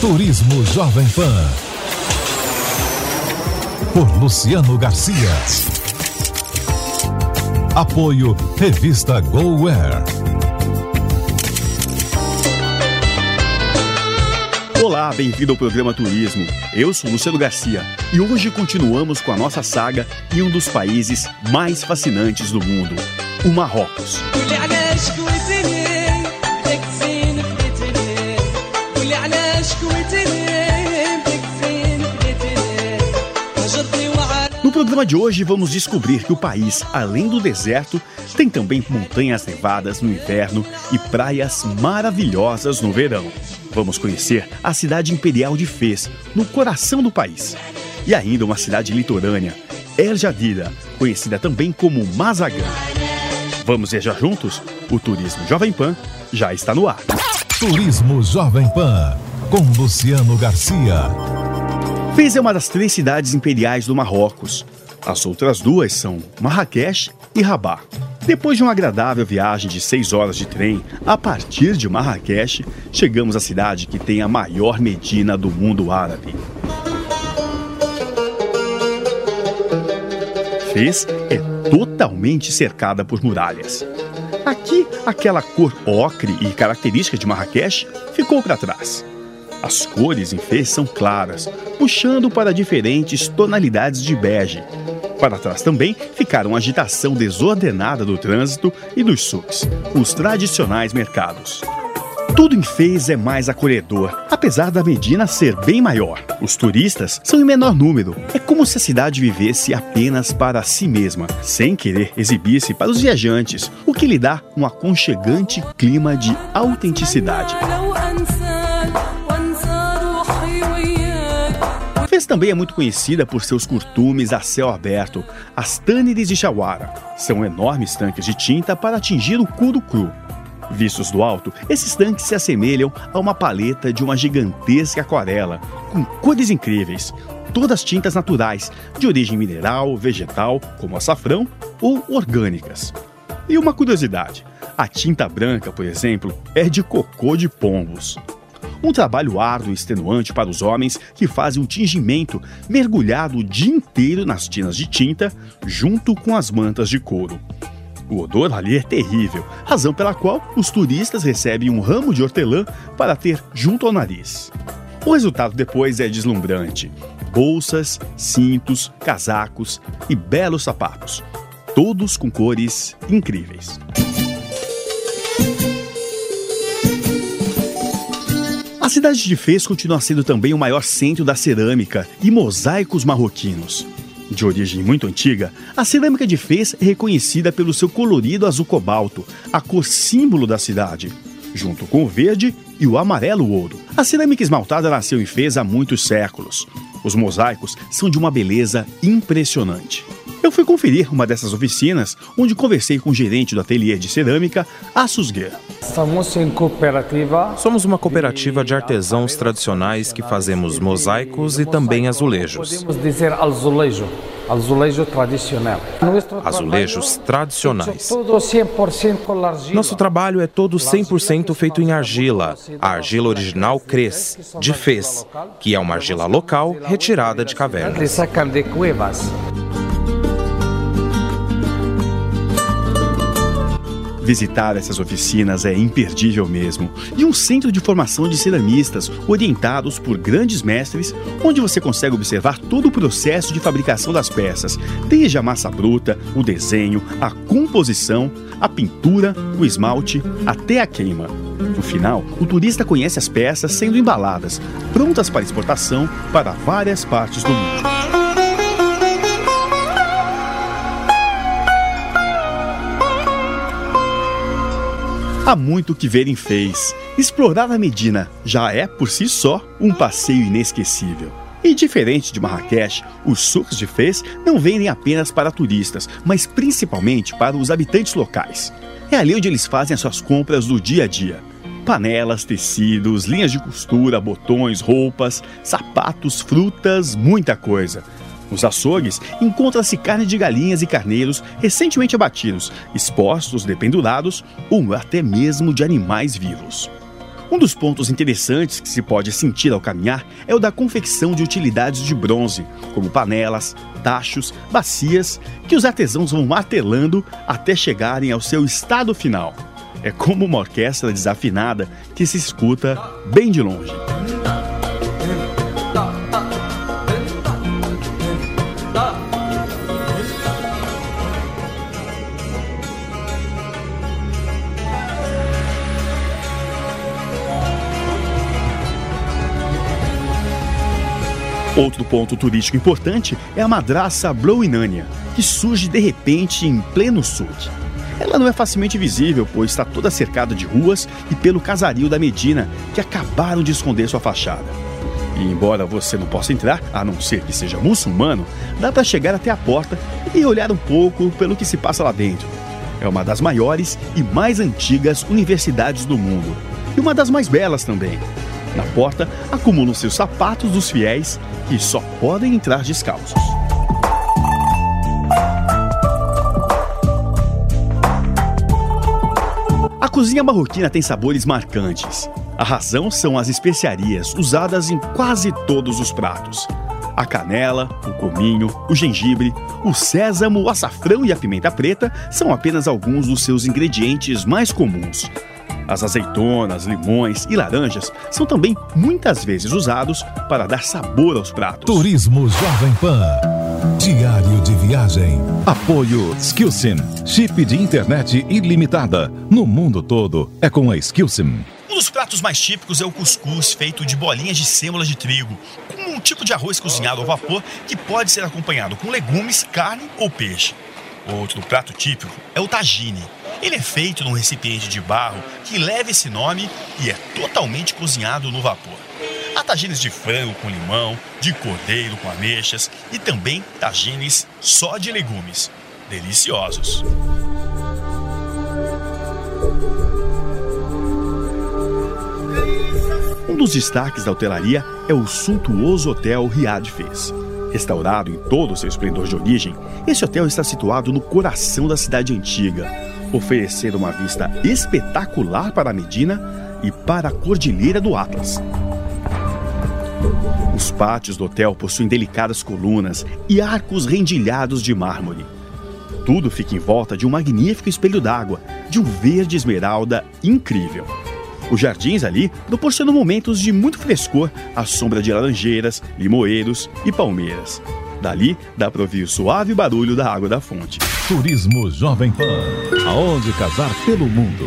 Turismo Jovem Pan. Por Luciano Garcia. Apoio Revista GoWare. Olá, bem-vindo ao programa Turismo. Eu sou Luciano Garcia e hoje continuamos com a nossa saga em um dos países mais fascinantes do mundo, o Marrocos. No programa de hoje vamos descobrir que o país, além do deserto, tem também montanhas nevadas no inverno e praias maravilhosas no verão. Vamos conhecer a cidade imperial de Fez, no coração do país. E ainda uma cidade litorânea, El Jadida, conhecida também como Mazagan. Vamos viajar juntos? O Turismo Jovem Pan já está no ar. Turismo Jovem Pan. Com Luciano Garcia. Fez é uma das três cidades imperiais do Marrocos. As outras duas são Marrakech e Rabat. Depois de uma agradável viagem de seis horas de trem, a partir de Marrakech, chegamos à cidade que tem a maior medina do mundo árabe. Fez é totalmente cercada por muralhas. Aqui, aquela cor ocre e característica de Marrakech ficou para trás. As cores em Fez são claras, puxando para diferentes tonalidades de bege. Para trás também ficaram a agitação desordenada do trânsito e dos sucs, os tradicionais mercados. Tudo em Fez é mais acolhedor, apesar da Medina ser bem maior. Os turistas são em menor número. É como se a cidade vivesse apenas para si mesma, sem querer exibir-se para os viajantes, o que lhe dá um aconchegante clima de autenticidade. Fez também é muito conhecida por seus curtumes a céu aberto, as tânides de Chawara. São enormes tanques de tinta para atingir o couro cru. Vistos do alto, esses tanques se assemelham a uma paleta de uma gigantesca aquarela, com cores incríveis, todas tintas naturais, de origem mineral, vegetal, como açafrão, ou orgânicas. E uma curiosidade: a tinta branca, por exemplo, é de cocô de pombos. Um trabalho árduo e extenuante para os homens que fazem um tingimento mergulhado o dia inteiro nas tinas de tinta, junto com as mantas de couro. O odor ali é terrível, razão pela qual os turistas recebem um ramo de hortelã para ter junto ao nariz. O resultado depois é deslumbrante: bolsas, cintos, casacos e belos sapatos, todos com cores incríveis. A cidade de Fez continua sendo também o maior centro da cerâmica e mosaicos marroquinos. De origem muito antiga, a cerâmica de Fez é reconhecida pelo seu colorido azul cobalto, a cor símbolo da cidade, junto com o verde e o amarelo ouro. A cerâmica esmaltada nasceu em Fez há muitos séculos. Os mosaicos são de uma beleza impressionante. Eu fui conferir uma dessas oficinas, onde conversei com o gerente do ateliê de cerâmica, Somos uma cooperativa de artesãos tradicionais que fazemos mosaicos e também azulejos. Podemos dizer azulejo, azulejo tradicional. Azulejos tradicionais. Todo 100% com argila. Nosso trabalho é todo 100% feito em argila. A argila original Cres, de Fez, que é uma argila local retirada de cavernas. Visitar essas oficinas é imperdível mesmo. E um centro de formação de ceramistas, orientados por grandes mestres, onde você consegue observar todo o processo de fabricação das peças, desde a massa bruta, o desenho, a composição, a pintura, o esmalte, até a queima. No final, o turista conhece as peças sendo embaladas, prontas para exportação para várias partes do mundo. Há muito que Verem fez. Explorar a Medina já é, por si só, um passeio inesquecível. E diferente de Marrakech, os sucos de Fez não vendem apenas para turistas, mas principalmente para os habitantes locais. É ali onde eles fazem as suas compras do dia a dia. Panelas, tecidos, linhas de costura, botões, roupas, sapatos, frutas, muita coisa. Nos açougues, encontra-se carne de galinhas e carneiros recentemente abatidos, expostos, dependurados ou até mesmo de animais vivos. Um dos pontos interessantes que se pode sentir ao caminhar é o da confecção de utilidades de bronze, como panelas, tachos, bacias, que os artesãos vão martelando até chegarem ao seu estado final. É como uma orquestra desafinada que se escuta bem de longe. Outro ponto turístico importante é a madraça Blouinânia, que surge de repente em pleno sul. Ela não é facilmente visível, pois está toda cercada de ruas e pelo casario da Medina, que acabaram de esconder sua fachada. E embora você não possa entrar, a não ser que seja muçulmano, dá para chegar até a porta e olhar um pouco pelo que se passa lá dentro. É uma das maiores e mais antigas universidades do mundo, e uma das mais belas também. Na porta acumulam seus sapatos dos fiéis que só podem entrar descalços. A cozinha marroquina tem sabores marcantes. A razão são as especiarias usadas em quase todos os pratos. A canela, o cominho, o gengibre, o sésamo, o açafrão e a pimenta preta são apenas alguns dos seus ingredientes mais comuns. As azeitonas, limões e laranjas são também muitas vezes usados para dar sabor aos pratos. Turismo Jovem Pan. Diário de viagem. Apoio Skillsim. Chip de internet ilimitada. No mundo todo é com a Skillsim. Um dos pratos mais típicos é o cuscuz, feito de bolinhas de sêmola de trigo, com um tipo de arroz cozinhado ao vapor que pode ser acompanhado com legumes, carne ou peixe. Outro prato típico é o tagine. Ele é feito num recipiente de barro que leva esse nome e é totalmente cozinhado no vapor. Há tagines de frango com limão, de cordeiro com ameixas e também tagines só de legumes. Deliciosos. Um dos destaques da hotelaria é o suntuoso Hotel Riad Fez. Restaurado em todo o seu esplendor de origem, esse hotel está situado no coração da cidade antiga, oferecendo uma vista espetacular para a Medina e para a Cordilheira do Atlas. Os pátios do hotel possuem delicadas colunas e arcos rendilhados de mármore. Tudo fica em volta de um magnífico espelho d'água, de um verde esmeralda incrível. Os jardins ali proporcionam momentos de muito frescor à sombra de laranjeiras, limoeiros e palmeiras. Dali dá para ouvir o suave barulho da água da fonte. Turismo Jovem Pan. Aonde casar pelo mundo.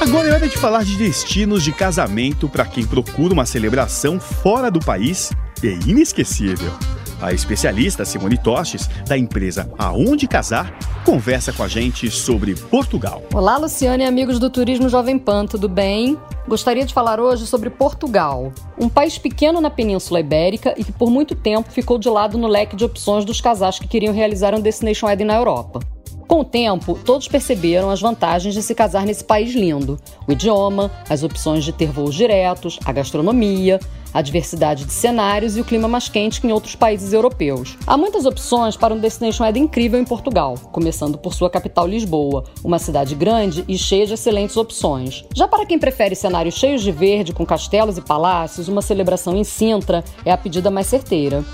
Agora é hora de falar de destinos de casamento para quem procura uma celebração fora do país e inesquecível. A especialista Simone Tostes, da empresa Aonde Casar, conversa com a gente sobre Portugal. Olá, Luciane e amigos do Turismo Jovem Pan, tudo bem? Gostaria de falar hoje sobre Portugal, um país pequeno na Península Ibérica e que por muito tempo ficou de lado no leque de opções dos casais que queriam realizar um Destination Wedding na Europa. Com o tempo, todos perceberam as vantagens de se casar nesse país lindo: o idioma, as opções de ter voos diretos, a gastronomia, a diversidade de cenários e o clima mais quente que em outros países europeus. Há muitas opções para um destination wedding incrível em Portugal, começando por sua capital Lisboa, uma cidade grande e cheia de excelentes opções. Já para quem prefere cenários cheios de verde, com castelos e palácios, uma celebração em Sintra é a pedida mais certeira.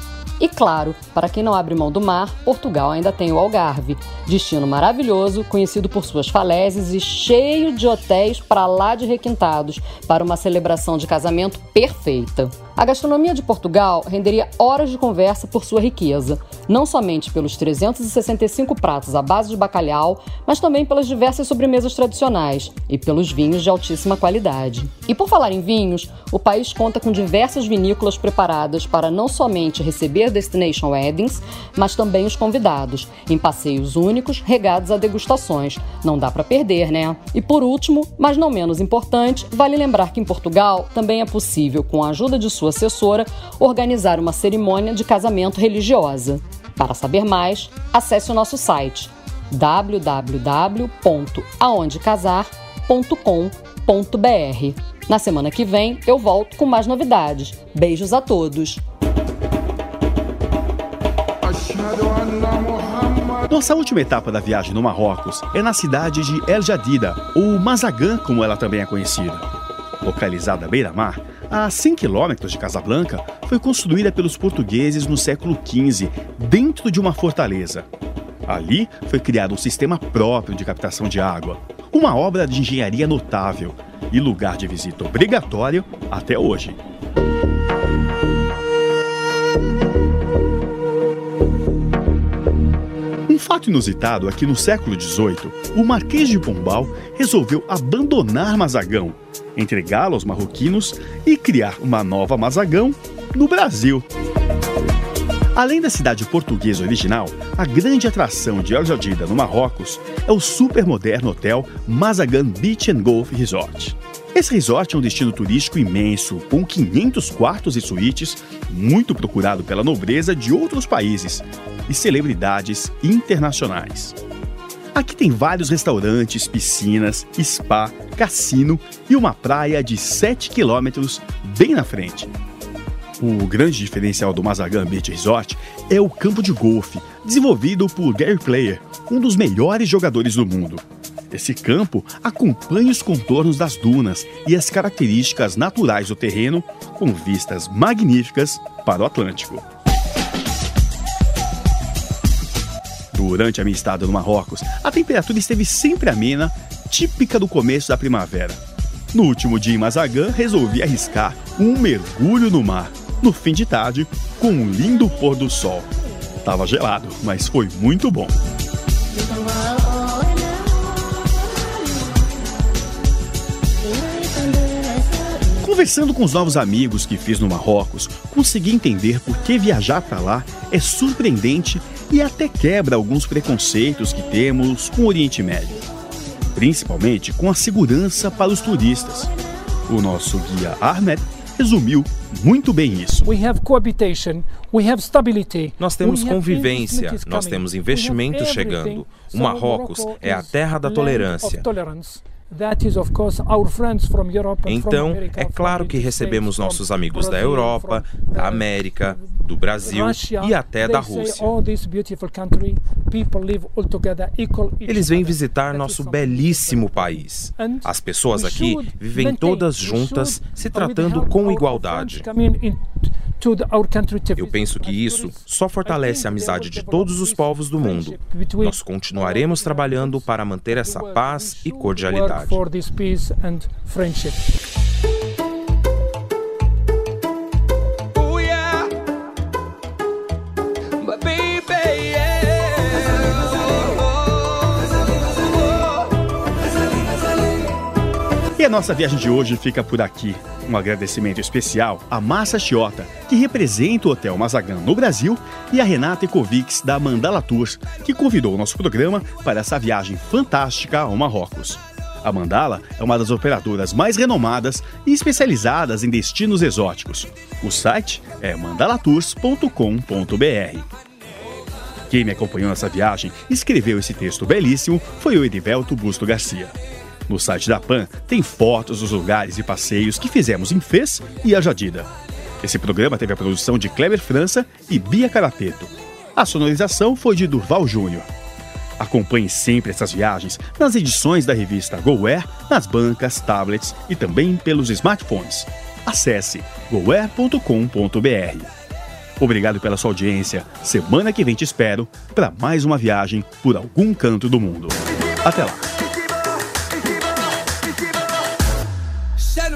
E claro, para quem não abre mão do mar, Portugal ainda tem o Algarve, destino maravilhoso, conhecido por suas falésias e cheio de hotéis para lá de requintados, para uma celebração de casamento perfeita. A gastronomia de Portugal renderia horas de conversa por sua riqueza, não somente pelos 365 pratos à base de bacalhau, mas também pelas diversas sobremesas tradicionais e pelos vinhos de altíssima qualidade. E por falar em vinhos, o país conta com diversas vinícolas preparadas para não somente receber Destination Weddings, mas também os convidados, em passeios únicos regados a degustações. Não dá para perder, né? E por último, mas não menos importante, vale lembrar que em Portugal também é possível, com a ajuda de sua assessora, organizar uma cerimônia de casamento religiosa. Para saber mais, acesse o nosso site www.aondecasar.com.br. Na semana que vem eu volto com mais novidades. Beijos a todos! Nossa última etapa da viagem no Marrocos é na cidade de El Jadida, ou Mazagan, como ela também é conhecida. Localizada à beira-mar, a 100 quilômetros de Casablanca, foi construída pelos portugueses no século XV, dentro de uma fortaleza. Ali foi criado um sistema próprio de captação de água, uma obra de engenharia notável e lugar de visita obrigatório até hoje. Um fato inusitado é que no século XVIII, o Marquês de Pombal resolveu abandonar Mazagão, entregá-lo aos marroquinos e criar uma nova Mazagão no Brasil. Além da cidade portuguesa original, a grande atração de El Jadida, no Marrocos, é o supermoderno hotel Mazagan Beach and Golf Resort. Esse resort é um destino turístico imenso, com 500 quartos e suítes, muito procurado pela nobreza de outros países e celebridades internacionais. Aqui tem vários restaurantes, piscinas, spa, cassino e uma praia de 7 quilômetros bem na frente. O grande diferencial do Mazagan Beach Resort é o campo de golfe, desenvolvido por Gary Player, um dos melhores jogadores do mundo. Esse campo acompanha os contornos das dunas e as características naturais do terreno, com vistas magníficas para o Atlântico. Durante a minha estada no Marrocos, a temperatura esteve sempre amena, típica do começo da primavera. No último dia em Mazagan, resolvi arriscar um mergulho no mar, no fim de tarde, com um lindo pôr do sol. Tava gelado, mas foi muito bom. Conversando com os novos amigos que fiz no Marrocos, consegui entender por que viajar para lá é surpreendente e até quebra alguns preconceitos que temos com o Oriente Médio, principalmente com a segurança para os turistas. O nosso guia Ahmed resumiu muito bem isso. Nós temos convivência, nós temos investimento chegando. O Marrocos é a terra da tolerância. Então, é claro que recebemos nossos amigos da Europa, da América, do Brasil e até da Rússia. Eles vêm visitar nosso belíssimo país. As pessoas aqui vivem todas juntas, se tratando com igualdade. Eu penso que isso só fortalece a amizade de todos os povos do mundo. Nós continuaremos trabalhando para manter essa paz e cordialidade. E a nossa viagem de hoje fica por aqui. Um agradecimento especial à Massa Chiota, que representa o Hotel Mazagan no Brasil, e a Renata Ecovics, da Mandala Tours, que convidou o nosso programa para essa viagem fantástica ao Marrocos. A Mandala é uma das operadoras mais renomadas e especializadas em destinos exóticos. O site é mandalatours.com.br. Quem me acompanhou nessa viagem e escreveu esse texto belíssimo foi o Edivelto Busto Garcia. No site da PAN tem fotos dos lugares e passeios que fizemos em Fez e Ajadida. Esse programa teve a produção de Kleber França e Bia Carapeto. A sonorização foi de Durval Júnior. Acompanhe sempre essas viagens nas edições da revista GoWare, nas bancas, tablets e também pelos smartphones. Acesse goware.com.br. Obrigado pela sua audiência. Semana que vem te espero para mais uma viagem por algum canto do mundo. Até lá!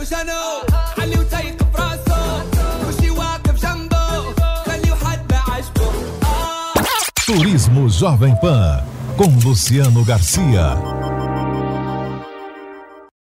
وشنو علي وتيك براسه وشي واقف جنبه خليه حد بعشقه Turismo Jovem Pan com Luciano Garcia.